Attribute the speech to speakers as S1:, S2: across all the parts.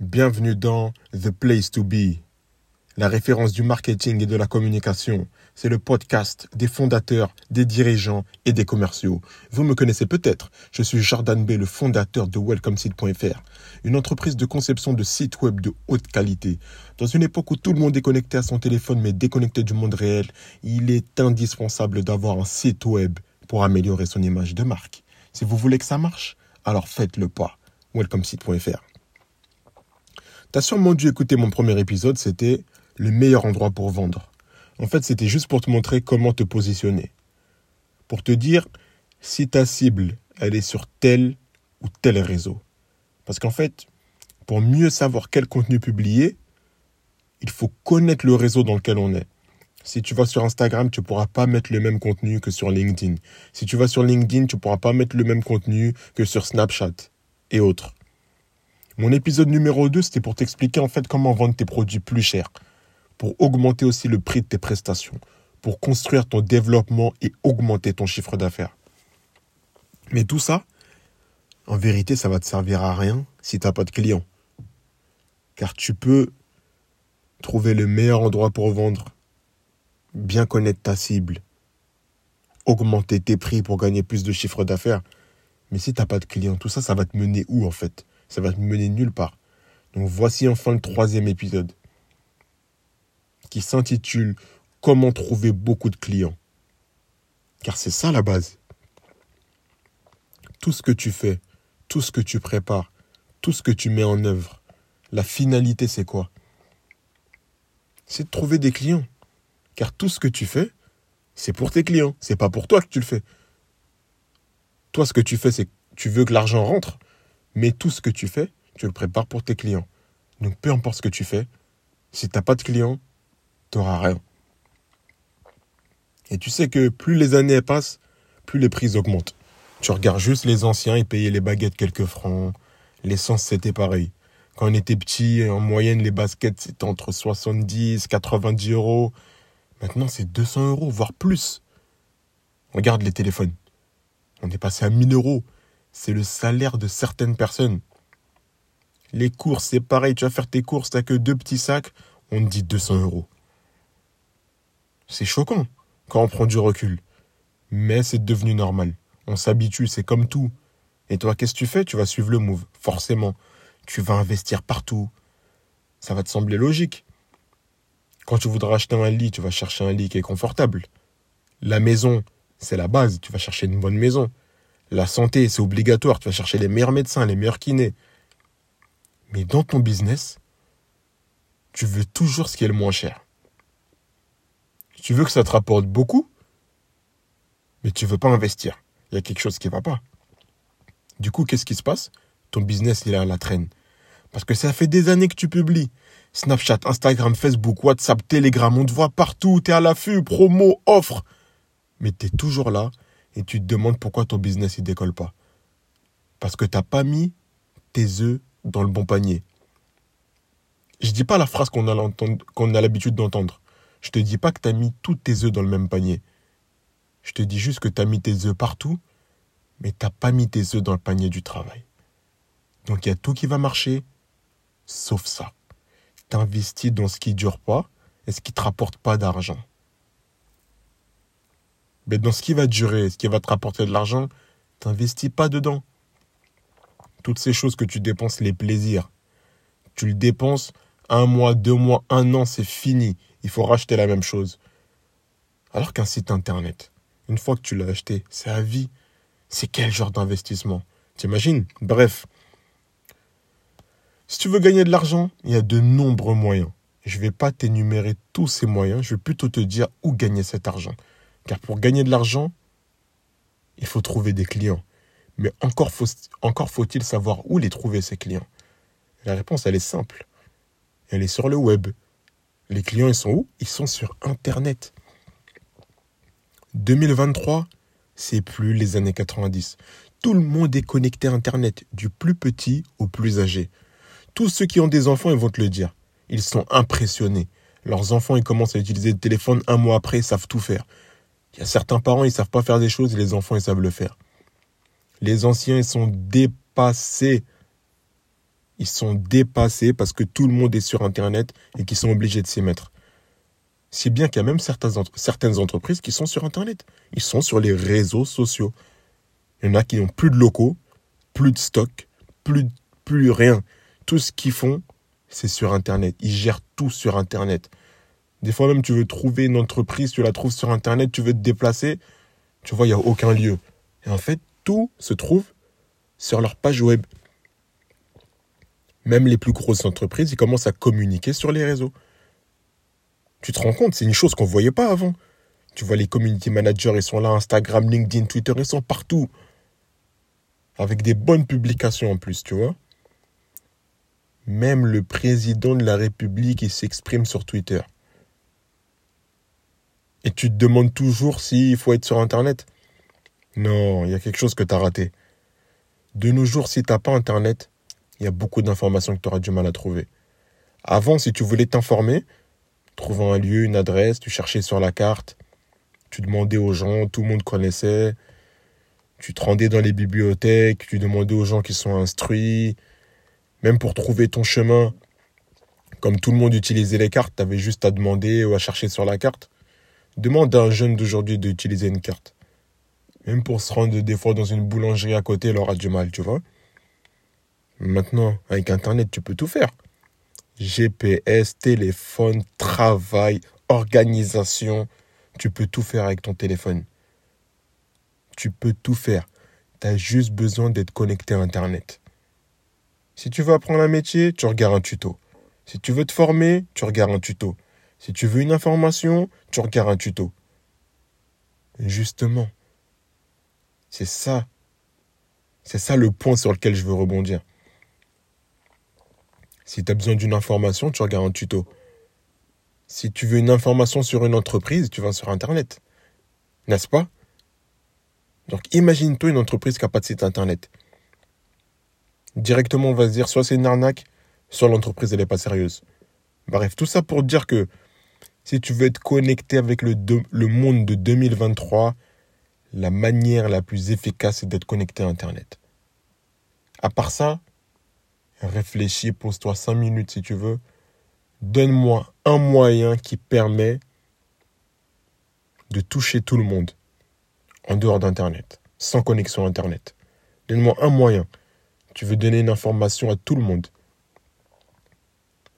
S1: Bienvenue dans The Place to Be, la référence du marketing et de la communication. C'est le podcast des fondateurs, des dirigeants et des commerciaux. Vous me connaissez peut-être, je suis Jordan B, le fondateur de WelcomeSite.fr, une entreprise de conception de sites web de haute qualité. Dans une époque où tout le monde est connecté à son téléphone mais déconnecté du monde réel, il est indispensable d'avoir un site web pour améliorer son image de marque. Si vous voulez que ça marche, alors faites-le pas. WelcomeSite.fr. T'as sûrement dû écouter mon premier épisode, c'était le meilleur endroit pour vendre. En fait, c'était juste pour te montrer comment te positionner. Pour te dire si ta cible, elle est sur tel ou tel réseau. Parce qu'en fait, pour mieux savoir quel contenu publier, il faut connaître le réseau dans lequel on est. Si tu vas sur Instagram, tu ne pourras pas mettre le même contenu que sur LinkedIn. Si tu vas sur LinkedIn, tu ne pourras pas mettre le même contenu que sur Snapchat et autres. Mon épisode numéro 2, c'était pour t'expliquer en fait comment vendre tes produits plus chers, pour augmenter aussi le prix de tes prestations, pour construire ton développement et augmenter ton chiffre d'affaires. Mais tout ça, en vérité, ça va te servir à rien si tu n'as pas de clients. Car tu peux trouver le meilleur endroit pour vendre, bien connaître ta cible, augmenter tes prix pour gagner plus de chiffre d'affaires. Mais si tu n'as pas de clients, tout ça, ça va te mener où en fait? Ça va te mener nulle part. Donc voici enfin le troisième épisode qui s'intitule Comment trouver beaucoup de clients? Car c'est ça la base. Tout ce que tu fais, tout ce que tu prépares, tout ce que tu mets en œuvre, la finalité c'est quoi? C'est de trouver des clients. Car tout ce que tu fais, c'est pour tes clients, c'est pas pour toi que tu le fais. Toi ce que tu fais c'est que tu veux que l'argent rentre, mais tout ce que tu fais, tu le prépares pour tes clients. Donc peu importe ce que tu fais, si tu n'as pas de clients, tu n'auras rien. Et tu sais que plus les années passent, plus les prix augmentent. Tu regardes juste les anciens, ils payaient les baguettes quelques francs. L'essence, c'était pareil. Quand on était petit, en moyenne, les baskets, c'était entre 70, 90 euros. Maintenant, c'est 200 euros, voire plus. Regarde les téléphones. On est passé à 1000 euros c'est le salaire de certaines personnes. Les courses, c'est pareil, tu vas faire tes courses, t'as que deux petits sacs, on te dit 200 euros. C'est choquant quand on prend du recul. Mais c'est devenu normal. On s'habitue, c'est comme tout. Et toi, qu'est-ce que tu fais? Tu vas suivre le move, forcément. Tu vas investir partout. Ça va te sembler logique. Quand tu voudras acheter un lit, tu vas chercher un lit qui est confortable. La maison, c'est la base, tu vas chercher une bonne maison. La santé, c'est obligatoire. Tu vas chercher les meilleurs médecins, les meilleurs kinés. Mais dans ton business, tu veux toujours ce qui est le moins cher. Tu veux que ça te rapporte beaucoup, mais tu ne veux pas investir. Il y a quelque chose qui ne va pas. Du coup, qu'est-ce qui se passe? Ton business, il est à la traîne. Parce que ça fait des années que tu publies. Snapchat, Instagram, Facebook, WhatsApp, Telegram, on te voit partout, tu es à l'affût, promo, offre. Mais tu es toujours là et tu te demandes pourquoi ton business ne décolle pas. Parce que tu n'as pas mis tes œufs dans le bon panier. Je ne dis pas la phrase qu'on a, l'habitude d'entendre. Je te dis pas que tu as mis tous tes œufs dans le même panier. Je te dis juste que tu as mis tes œufs partout, mais tu n'as pas mis tes œufs dans le panier du travail. Donc il y a tout qui va marcher, sauf ça. Tu investis dans ce qui ne dure pas et ce qui ne te rapporte pas d'argent. Mais dans ce qui va durer, ce qui va te rapporter de l'argent, t'investis pas dedans. Toutes ces choses que tu dépenses, les plaisirs, tu le dépenses un mois, deux mois, un an, c'est fini. Il faut racheter la même chose. Alors qu'un site internet, une fois que tu l'as acheté, c'est à vie. C'est quel genre d'investissement? T'imagines? Bref. Si tu veux gagner de l'argent, il y a de nombreux moyens. Je ne vais pas t'énumérer tous ces moyens, je vais plutôt te dire où gagner cet argent. Car pour gagner de l'argent, il faut trouver des clients. Mais encore, faut, encore faut-il savoir où les trouver, ces clients. La réponse, elle est simple. Elle est sur le web. Les clients, ils sont où? Ils sont sur Internet. 2023, c'est plus les années 90. Tout le monde est connecté à Internet, du plus petit au plus âgé. Tous ceux qui ont des enfants, ils vont te le dire. Ils sont impressionnés. Leurs enfants, ils commencent à utiliser le téléphone un mois après, ils savent tout faire. Il y a certains parents, ils savent pas faire des choses et les enfants, ils savent le faire. Les anciens, ils sont dépassés. Ils sont dépassés parce que tout le monde est sur Internet et qu'ils sont obligés de s'y mettre. Si bien qu'il y a même certaines entreprises qui sont sur Internet. Ils sont sur les réseaux sociaux. Il y en a qui n'ont plus de locaux, plus de stock, plus, plus rien. Tout ce qu'ils font, c'est sur Internet. Ils gèrent tout sur Internet. Des fois même, tu veux trouver une entreprise, tu la trouves sur Internet, tu veux te déplacer, tu vois, il n'y a aucun lieu. Et en fait, tout se trouve sur leur page web. Même les plus grosses entreprises, ils commencent à communiquer sur les réseaux. Tu te rends compte, c'est une chose qu'on ne voyait pas avant. Tu vois, les community managers, ils sont là, Instagram, LinkedIn, Twitter, ils sont partout. Avec des bonnes publications en plus, tu vois. Même le président de la République, il s'exprime sur Twitter. Et tu te demandes toujours s'il faut être sur Internet. Non, il y a quelque chose que tu as raté. De nos jours, si tu n'as pas Internet, il y a beaucoup d'informations que tu auras du mal à trouver. Avant, si tu voulais t'informer, trouvant un lieu, une adresse, tu cherchais sur la carte, tu demandais aux gens, tout le monde connaissait, tu te rendais dans les bibliothèques, tu demandais aux gens qui sont instruits, même pour trouver ton chemin, comme tout le monde utilisait les cartes, tu avais juste à demander ou à chercher sur la carte. Demande à un jeune d'aujourd'hui d'utiliser une carte. Même pour se rendre des fois dans une boulangerie à côté, il aura du mal, tu vois. Maintenant, avec Internet, tu peux tout faire. GPS, téléphone, travail, organisation. Tu peux tout faire avec ton téléphone. Tu peux tout faire. Tu as juste besoin d'être connecté à Internet. Si tu veux apprendre un métier, tu regardes un tuto. Si tu veux te former, tu regardes un tuto. Si tu veux une information, tu regardes un tuto. Justement, c'est ça. C'est ça le point sur lequel je veux rebondir. Si tu as besoin d'une information, tu regardes un tuto. Si tu veux une information sur une entreprise, tu vas sur Internet. N'est-ce pas? Donc imagine-toi une entreprise qui n'a pas de site Internet. Directement, on va se dire soit c'est une arnaque, soit l'entreprise, n'est pas sérieuse. Bref, tout ça pour dire que si tu veux être connecté avec le, monde de 2023, la manière la plus efficace, c'est d'être connecté à Internet. À part ça, réfléchis, pose-toi cinq minutes si tu veux. Donne-moi un moyen qui permet de toucher tout le monde en dehors d'Internet, sans connexion Internet. Donne-moi un moyen. Tu veux donner une information à tout le monde.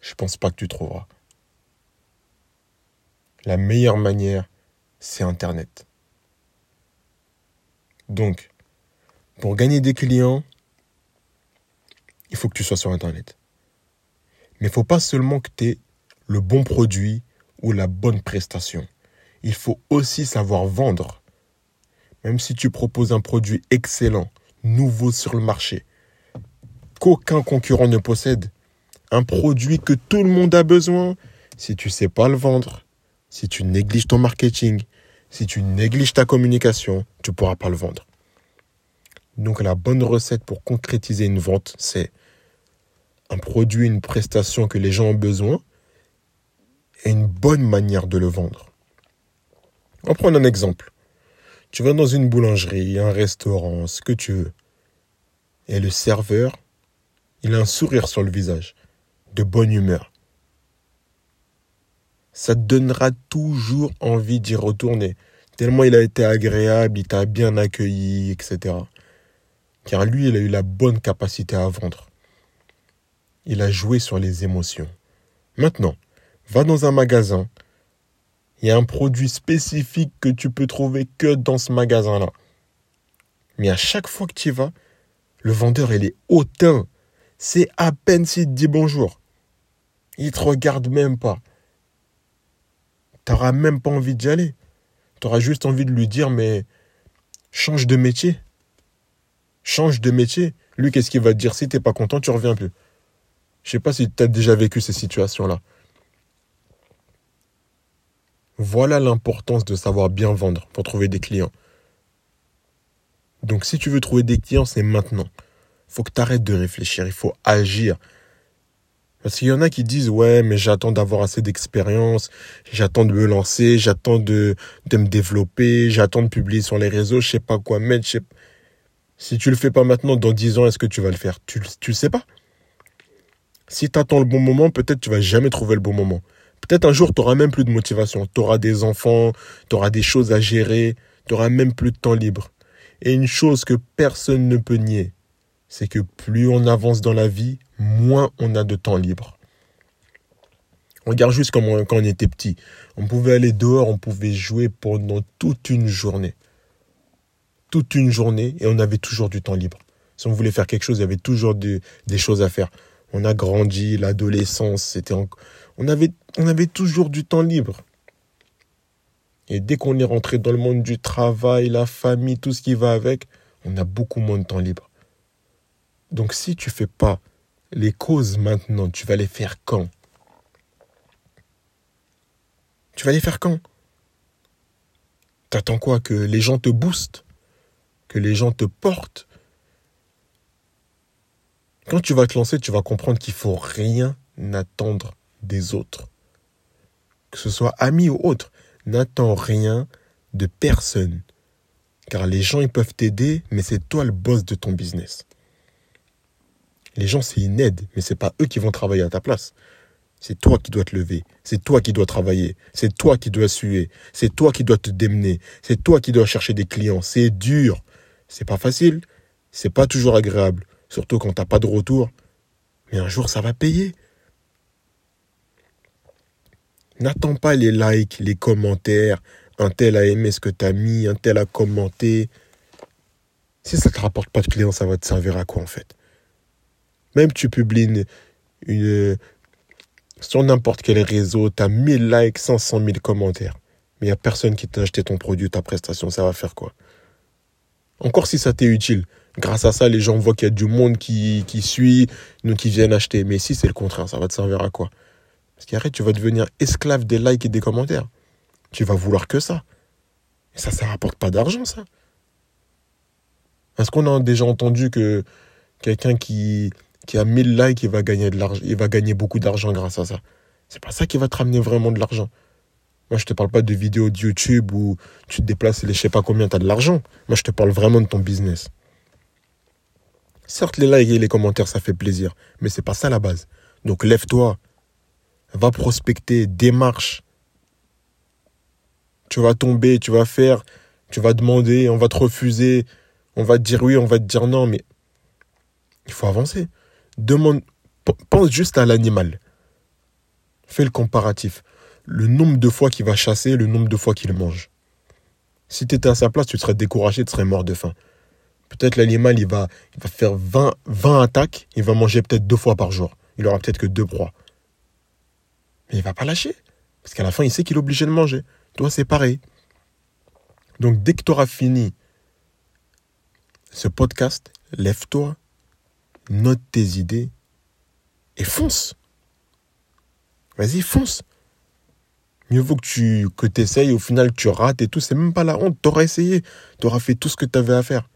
S1: Je ne pense pas que tu trouveras. La meilleure manière, c'est Internet. Donc, pour gagner des clients, il faut que tu sois sur Internet. Mais il ne faut pas seulement que tu aies le bon produit ou la bonne prestation. Il faut aussi savoir vendre. Même si tu proposes un produit excellent, nouveau sur le marché, qu'aucun concurrent ne possède, un produit que tout le monde a besoin, si tu ne sais pas le vendre, si tu négliges ton marketing, si tu négliges ta communication, tu ne pourras pas le vendre. Donc la bonne recette pour concrétiser une vente, c'est un produit, une prestation que les gens ont besoin et une bonne manière de le vendre. On va prendre un exemple. Tu vas dans une boulangerie, un restaurant, ce que tu veux. Et le serveur, il a un sourire sur le visage, de bonne humeur ça te donnera toujours envie d'y retourner. Tellement il a été agréable, il t'a bien accueilli, etc. Car lui, il a eu la bonne capacité à vendre. Il a joué sur les émotions. Maintenant, va dans un magasin. Il y a un produit spécifique que tu peux trouver que dans ce magasin-là. Mais à chaque fois que tu y vas, le vendeur, il est hautain. C'est à peine s'il te dit bonjour. Il te regarde même pas n'auras même pas envie d'y aller. Tu auras juste envie de lui dire, mais change de métier. Change de métier. Lui, qu'est-ce qu'il va te dire? Si tu n'es pas content, tu reviens plus. Je sais pas si tu as déjà vécu ces situations-là. Voilà l'importance de savoir bien vendre pour trouver des clients. Donc si tu veux trouver des clients, c'est maintenant. Faut que tu arrêtes de réfléchir, il faut agir. Parce qu'il y en a qui disent ouais mais j'attends d'avoir assez d'expérience, j'attends de me lancer, j'attends de, de me développer, j'attends de publier sur les réseaux, je sais pas quoi mettre. Si tu le fais pas maintenant, dans 10 ans, est-ce que tu vas le faire? Tu ne sais pas. Si tu attends le bon moment, peut-être tu vas jamais trouver le bon moment. Peut-être un jour, tu même plus de motivation. Tu auras des enfants, tu auras des choses à gérer, tu même plus de temps libre. Et une chose que personne ne peut nier, c'est que plus on avance dans la vie, moins on a de temps libre. Regarde juste quand on était petit. On pouvait aller dehors, on pouvait jouer pendant toute une journée. Toute une journée et on avait toujours du temps libre. Si on voulait faire quelque chose, il y avait toujours des choses à faire. On a grandi, l'adolescence, c'était on avait on avait toujours du temps libre. Et dès qu'on est rentré dans le monde du travail, la famille, tout ce qui va avec, on a beaucoup moins de temps libre. Donc si tu fais pas les causes maintenant, tu vas les faire quand? Tu vas les faire quand? T'attends quoi? Que les gens te boostent? Que les gens te portent? Quand tu vas te lancer, tu vas comprendre qu'il faut rien attendre des autres. Que ce soit amis ou autres n'attends rien de personne. Car les gens, ils peuvent t'aider, mais c'est toi le boss de ton business. Les gens, c'est une aide, mais c'est pas eux qui vont travailler à ta place. C'est toi qui dois te lever. C'est toi qui dois travailler. C'est toi qui dois suer. C'est toi qui dois te démener. C'est toi qui dois chercher des clients. C'est dur. C'est pas facile. C'est pas toujours agréable. Surtout quand t'as pas de retour. Mais un jour, ça va payer. N'attends pas les likes, les commentaires. Un tel a aimé ce que tu as mis, un tel a commenté. Si ça ne te rapporte pas de clients, ça va te servir à quoi en fait? Même tu publies une, sur n'importe quel réseau, tu as 1000 likes, 500 000 commentaires. Mais il n'y a personne qui t'a acheté ton produit, ta prestation, ça va faire quoi? Encore si ça t'est utile. Grâce à ça, les gens voient qu'il y a du monde qui, qui suit, donc qui viennent acheter. Mais si c'est le contraire, ça va te servir à quoi? Parce qu'arrête, tu vas devenir esclave des likes et des commentaires. Tu vas vouloir que ça. Et ça, ça rapporte pas d'argent, ça. Est-ce qu'on a déjà entendu que quelqu'un qui, qui a 1000 likes, il va gagner de il va gagner beaucoup d'argent grâce à ça C'est pas ça qui va te ramener vraiment de l'argent. Moi, je te parle pas de vidéos de YouTube où tu te déplaces et je sais pas combien tu as de l'argent. Moi, je te parle vraiment de ton business. Certes, les likes et les commentaires, ça fait plaisir, mais c'est pas ça la base. Donc, lève-toi, va prospecter, démarche. Tu vas tomber, tu vas faire, tu vas demander, on va te refuser, on va te dire oui, on va te dire non, mais il faut avancer. Demande, pense juste à l'animal. Fais le comparatif. Le nombre de fois qu'il va chasser, le nombre de fois qu'il mange. Si tu étais à sa place, tu serais découragé, tu serais mort de faim. Peut-être l'animal, il va, va faire 20, 20 attaques, il va manger peut-être deux fois par jour. Il aura peut-être que deux proies. Mais il va pas lâcher. Parce qu'à la fin, il sait qu'il est obligé de manger. Toi, c'est pareil. Donc, dès que tu auras fini ce podcast, lève-toi, note tes idées et fonce. Vas-y, fonce. Mieux vaut que tu que essayes, au final tu rates et tout, c'est même pas la honte. Tu auras essayé, tu auras fait tout ce que tu avais à faire.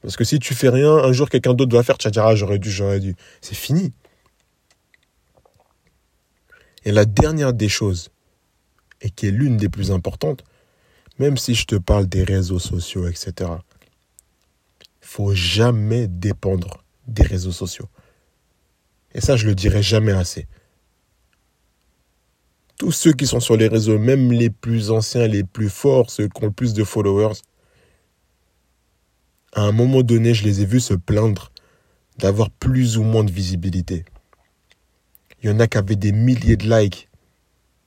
S1: Parce que si tu fais rien, un jour quelqu'un d'autre va faire, tu vas dire ah j'aurais dû, j'aurais dû. C'est fini. Et la dernière des choses, et qui est l'une des plus importantes, même si je te parle des réseaux sociaux, etc., faut jamais dépendre des réseaux sociaux. Et ça, je le dirai jamais assez. Tous ceux qui sont sur les réseaux, même les plus anciens, les plus forts, ceux qui ont le plus de followers, à un moment donné, je les ai vus se plaindre d'avoir plus ou moins de visibilité. Il y en a qui avaient des milliers de likes,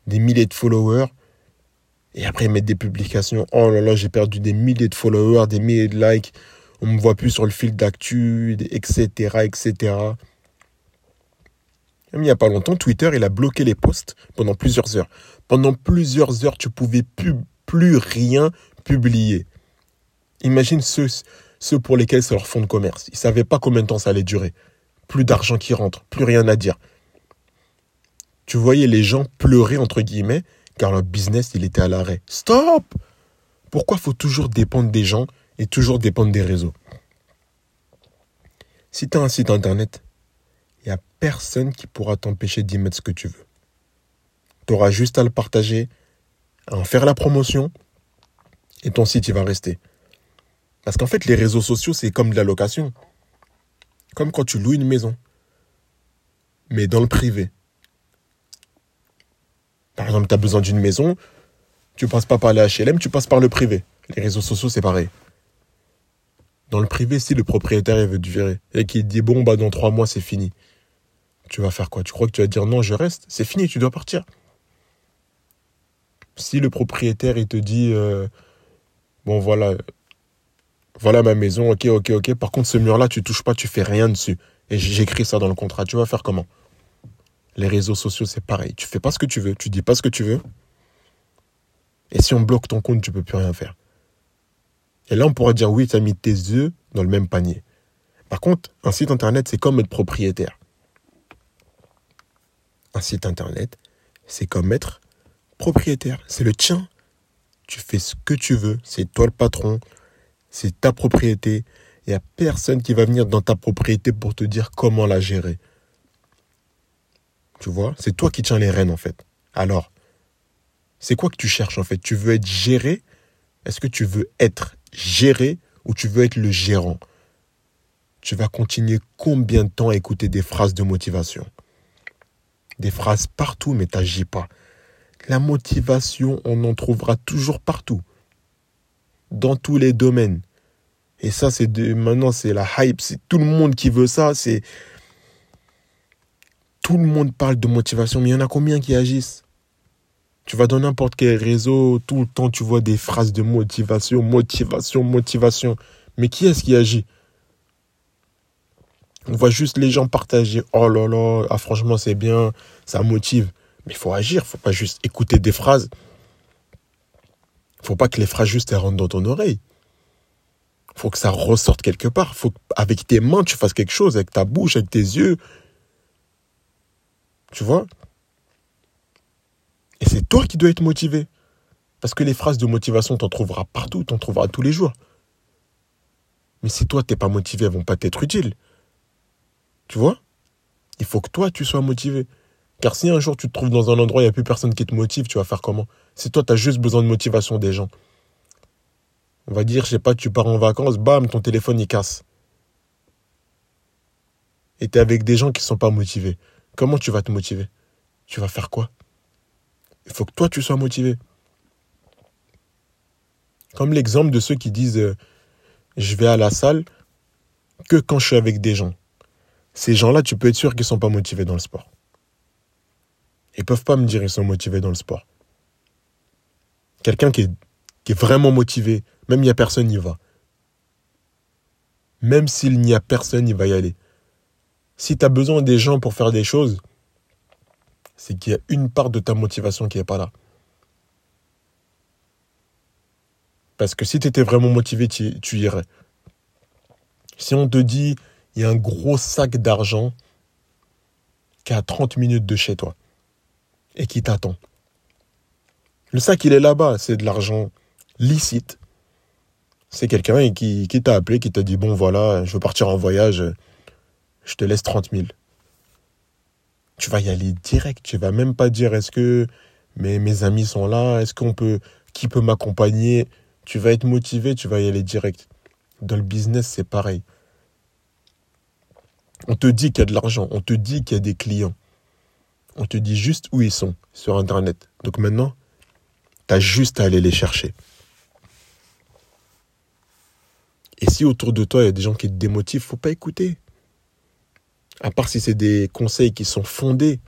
S1: des milliers de followers. Et après, ils mettent des publications. Oh là là, j'ai perdu des milliers de followers, des milliers de likes. On me voit plus sur le fil d'actu, etc., etc. Il n'y a pas longtemps, Twitter, il a bloqué les posts pendant plusieurs heures. Pendant plusieurs heures, tu pouvais plus, plus rien publier. Imagine ceux, ceux pour lesquels c'est leur fonds de commerce. Ils ne savaient pas combien de temps ça allait durer. Plus d'argent qui rentre, plus rien à dire tu voyais les gens pleurer, entre guillemets, car leur business, il était à l'arrêt. Stop Pourquoi faut toujours dépendre des gens et toujours dépendre des réseaux Si tu as un site internet, il n'y a personne qui pourra t'empêcher d'y mettre ce que tu veux. Tu auras juste à le partager, à en faire la promotion, et ton site, il va rester. Parce qu'en fait, les réseaux sociaux, c'est comme de la location. Comme quand tu loues une maison. mais dans le privé. Par exemple, tu as besoin d'une maison, tu passes pas par les HLM, tu passes par le privé. Les réseaux sociaux, c'est pareil. Dans le privé, si le propriétaire il veut te virer et qu'il dit bon bah dans trois mois c'est fini, tu vas faire quoi? Tu crois que tu vas dire non je reste? C'est fini, tu dois partir. Si le propriétaire il te dit euh, bon voilà voilà ma maison, ok ok ok. Par contre ce mur là tu touches pas, tu fais rien dessus. Et j'écris ça dans le contrat. Tu vas faire comment? Les réseaux sociaux c'est pareil. Tu fais pas ce que tu veux, tu dis pas ce que tu veux. Et si on bloque ton compte, tu peux plus rien faire. Et là, on pourra dire oui, tu as mis tes œufs dans le même panier. Par contre, un site internet, c'est comme être propriétaire. Un site internet, c'est comme être propriétaire. C'est le tien. Tu fais ce que tu veux. C'est toi le patron. C'est ta propriété. Il n'y a personne qui va venir dans ta propriété pour te dire comment la gérer. Tu vois? C'est toi qui tiens les rênes en fait. Alors, c'est quoi que tu cherches en fait? Tu veux être géré? Est-ce que tu veux être gérer ou tu veux être le gérant? Tu vas continuer combien de temps à écouter des phrases de motivation? Des phrases partout, mais tu n'agis pas. La motivation, on en trouvera toujours partout. Dans tous les domaines. Et ça, c'est de, maintenant, c'est la hype. C'est tout le monde qui veut ça. C'est, tout le monde parle de motivation, mais il y en a combien qui agissent? Tu vas dans n'importe quel réseau, tout le temps tu vois des phrases de motivation, motivation, motivation. Mais qui est-ce qui agit? On voit juste les gens partager. Oh là là, ah, franchement c'est bien, ça motive. Mais il faut agir, faut pas juste écouter des phrases. Faut pas que les phrases juste rentrent dans ton oreille. Il faut que ça ressorte quelque part. Faut qu'avec tes mains tu fasses quelque chose, avec ta bouche, avec tes yeux. Tu vois? C'est toi qui dois être motivé. Parce que les phrases de motivation, t'en trouveras partout, t'en trouveras tous les jours. Mais si toi, t'es pas motivé, elles vont pas t'être utiles. Tu vois? Il faut que toi, tu sois motivé. Car si un jour tu te trouves dans un endroit, il n'y a plus personne qui te motive, tu vas faire comment? Si toi, tu juste besoin de motivation des gens. On va dire, je sais pas, tu pars en vacances, bam, ton téléphone, il casse. Et tu es avec des gens qui ne sont pas motivés. Comment tu vas te motiver? Tu vas faire quoi? Il faut que toi, tu sois motivé. Comme l'exemple de ceux qui disent euh, je vais à la salle que quand je suis avec des gens. Ces gens-là, tu peux être sûr qu'ils ne sont pas motivés dans le sport. Ils ne peuvent pas me dire qu'ils sont motivés dans le sport. Quelqu'un qui est, vraiment motivé, même il n'y a personne, il va. Même s'il n'y a personne, il va y aller. Si tu as besoin des gens pour faire des choses, c'est qu'il y a une part de ta motivation qui n'est pas là. Parce que si tu étais vraiment motivé, tu, irais. Si on te dit, il y a un gros sac d'argent qui est à 30 minutes de chez toi et qui t'attend. Le sac, il est là-bas, c'est de l'argent licite. C'est quelqu'un qui, qui t'a appelé, qui t'a dit, bon voilà, je veux partir en voyage, je te laisse 30 000 tu vas y aller direct. Tu vas même pas dire est-ce que mes, amis sont là, est-ce qu'on peut, qui peut m'accompagner? Tu vas être motivé, tu vas y aller direct. Dans le business, c'est pareil. On te dit qu'il y a de l'argent, on te dit qu'il y a des clients. On te dit juste où ils sont sur Internet. Donc maintenant, tu as juste à aller les chercher. Et si autour de toi, il y a des gens qui te démotivent, faut pas écouter. À part si c'est des conseils qui sont fondés.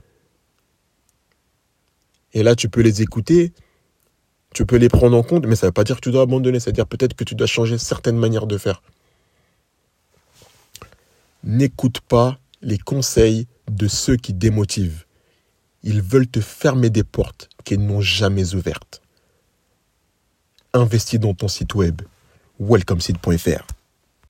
S1: Et là, tu peux les écouter, tu peux les prendre en compte, mais ça ne veut pas dire que tu dois abandonner. C'est-à-dire peut-être que tu dois changer certaines manières de faire. N'écoute pas les conseils de ceux qui démotivent. Ils veulent te fermer des portes qu'ils n'ont jamais ouvertes. Investis dans ton site web welcomeseed.fr.